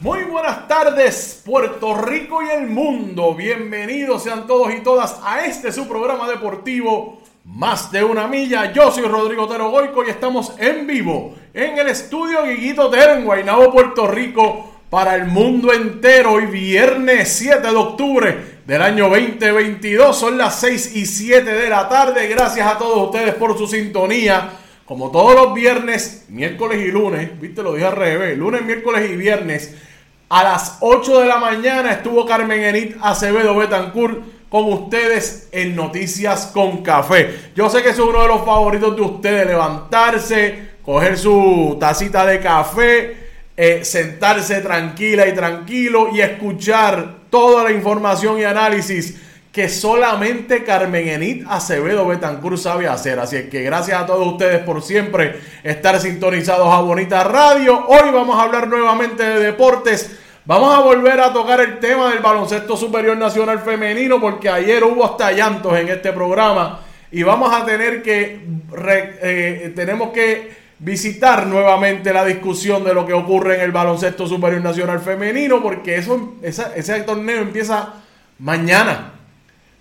Muy buenas tardes, Puerto Rico y el mundo. Bienvenidos sean todos y todas a este su programa deportivo Más de una milla. Yo soy Rodrigo Otero Goico y estamos en vivo en el estudio Guiguito Ter en Guaynabo, Puerto Rico, para el mundo entero. Hoy viernes 7 de octubre del año 2022. Son las 6 y 7 de la tarde. Gracias a todos ustedes por su sintonía. Como todos los viernes, miércoles y lunes, viste, lo dije al revés, lunes, miércoles y viernes, a las 8 de la mañana estuvo Carmen Enit Acevedo Betancourt con ustedes en Noticias con Café. Yo sé que es uno de los favoritos de ustedes, levantarse, coger su tacita de café, eh, sentarse tranquila y tranquilo y escuchar toda la información y análisis que solamente Carmen Enit Acevedo Betancur sabe hacer. Así es que gracias a todos ustedes por siempre estar sintonizados a Bonita Radio. Hoy vamos a hablar nuevamente de deportes. Vamos a volver a tocar el tema del baloncesto superior nacional femenino porque ayer hubo hasta llantos en este programa y vamos a tener que eh, tenemos que visitar nuevamente la discusión de lo que ocurre en el baloncesto superior nacional femenino porque eso ese torneo empieza mañana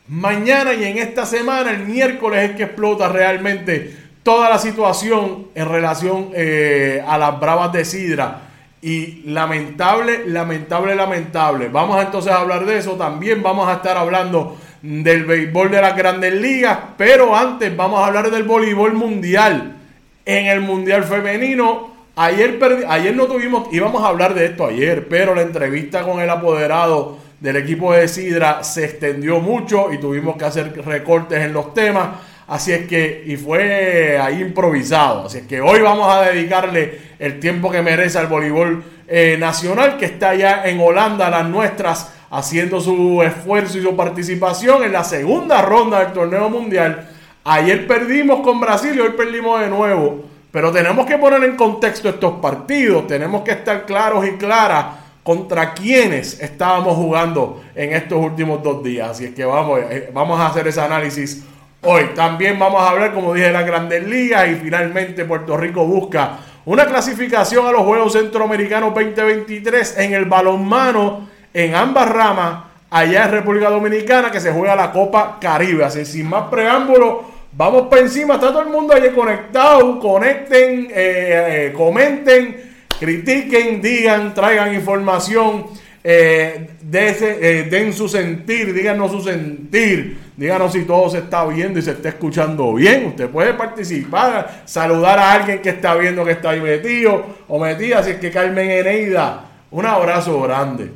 mañana y en esta semana, el miércoles es que explota realmente toda la situación en relación eh, a las bravas de Sidra. Y lamentable, lamentable, lamentable. Vamos entonces a hablar de eso. También vamos a estar hablando del béisbol de las grandes ligas. Pero antes vamos a hablar del voleibol mundial. En el mundial femenino. Ayer, ayer no tuvimos, íbamos a hablar de esto ayer, pero la entrevista con el apoderado del equipo de Sidra se extendió mucho y tuvimos que hacer recortes en los temas. Así es que, y fue ahí improvisado. Así es que hoy vamos a dedicarle el tiempo que merece al voleibol eh, nacional que está allá en Holanda, las nuestras, haciendo su esfuerzo y su participación en la segunda ronda del torneo mundial. Ayer perdimos con Brasil y hoy perdimos de nuevo. Pero tenemos que poner en contexto estos partidos. Tenemos que estar claros y claras contra quienes estábamos jugando en estos últimos dos días. Así es que vamos, eh, vamos a hacer ese análisis hoy. También vamos a hablar, como dije, de las grandes ligas y finalmente Puerto Rico busca una clasificación a los Juegos Centroamericanos 2023 en el balonmano en ambas ramas allá en República Dominicana que se juega la Copa Caribe. Así sin más preámbulos, vamos para encima. Está todo el mundo allí conectado. Conecten, eh, eh, comenten, critiquen, digan, traigan información. Eh, den su sentir, díganos su sentir, díganos si todo se está viendo y se está escuchando bien. Usted puede participar, saludar a alguien que está viendo que está ahí metido o metida. Así es que Carmen Eneida, un abrazo grande,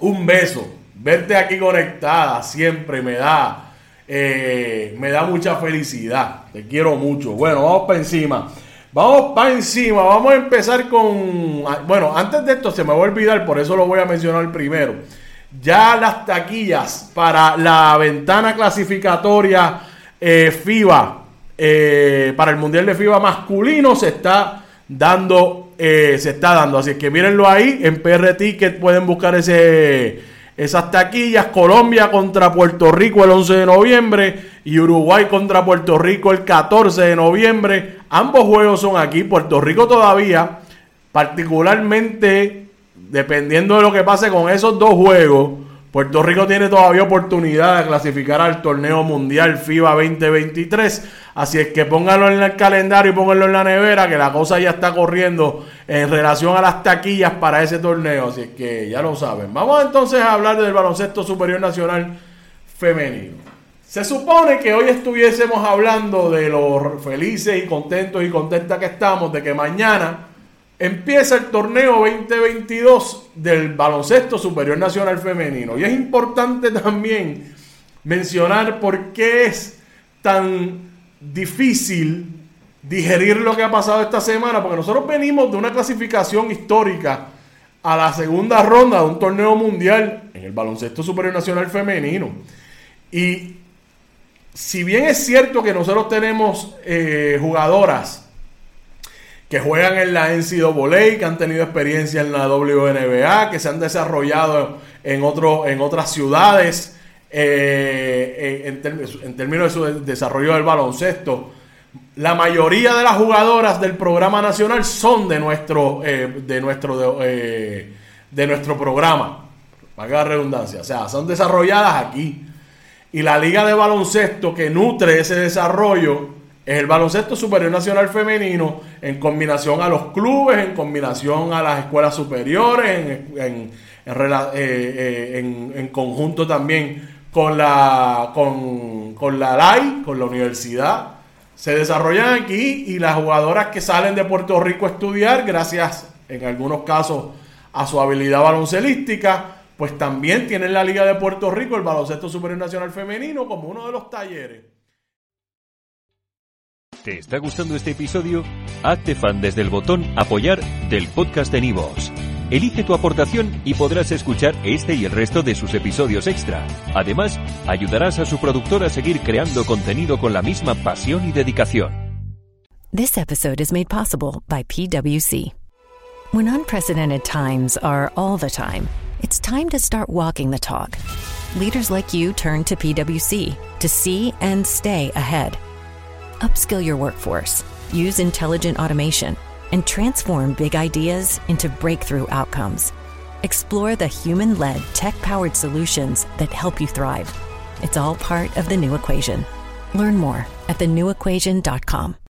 un beso. Verte aquí conectada siempre me da, eh, me da mucha felicidad. Te quiero mucho. Bueno, vamos para encima. Vamos para encima, vamos a empezar con... Bueno, antes de esto se me va a olvidar, por eso lo voy a mencionar primero. Ya las taquillas para la ventana clasificatoria eh, FIBA, eh, para el Mundial de FIBA masculino se está dando, eh, se está dando. Así que mírenlo ahí, en PR Ticket pueden buscar ese esas taquillas, Colombia contra Puerto Rico el 11 de noviembre y Uruguay contra Puerto Rico el 14 de noviembre. Ambos juegos son aquí. Puerto Rico todavía, particularmente dependiendo de lo que pase con esos dos juegos, Puerto Rico tiene todavía oportunidad de clasificar al torneo mundial FIBA 2023. Así es que pónganlo en el calendario y pónganlo en la nevera, que la cosa ya está corriendo en relación a las taquillas para ese torneo. Así es que ya lo saben. Vamos entonces a hablar del baloncesto superior nacional femenino. Se supone que hoy estuviésemos hablando de lo felices y contentos y contentas que estamos, de que mañana Empieza el torneo 2022 del baloncesto superior nacional femenino. Y es importante también mencionar por qué es tan difícil digerir lo que ha pasado esta semana, porque nosotros venimos de una clasificación histórica a la segunda ronda de un torneo mundial en el baloncesto superior nacional femenino. Y si bien es cierto que nosotros tenemos eh, jugadoras que juegan en la NCAA, que han tenido experiencia en la WNBA, que se han desarrollado en, otro, en otras ciudades eh, en, términos de su desarrollo del baloncesto. La mayoría de las jugadoras del programa nacional son de nuestro, eh, de nuestro, de, eh, nuestro programa. Para la redundancia. O sea, son desarrolladas aquí. Y la liga de baloncesto que nutre ese desarrollo es el baloncesto superior nacional femenino en combinación a los clubes, en combinación a las escuelas superiores, en, eh, eh, conjunto también con la, con, con la LAI, con la universidad. Se desarrollan aquí y las jugadoras que salen de Puerto Rico a estudiar, gracias en algunos casos a su habilidad baloncelística, pues también tienen la Liga de Puerto Rico, el Baloncesto Superior Nacional Femenino, como uno de los talleres. ¿Te está gustando este episodio? Hazte fan desde el botón Apoyar del podcast de Nivos. Elige tu aportación y podrás escuchar este y el resto de sus episodios extra. Además, ayudarás a su productor a seguir creando contenido con la misma pasión y dedicación. This episode is made possible by PwC. When unprecedented times are all the time, it's time to start walking the talk. Leaders like you turn to PwC to see and stay ahead. Upskill your workforce, use intelligent automation, and transform big ideas into breakthrough outcomes. Explore the human led, tech powered solutions that help you thrive. It's all part of the new equation. Learn more at thenewequation.com.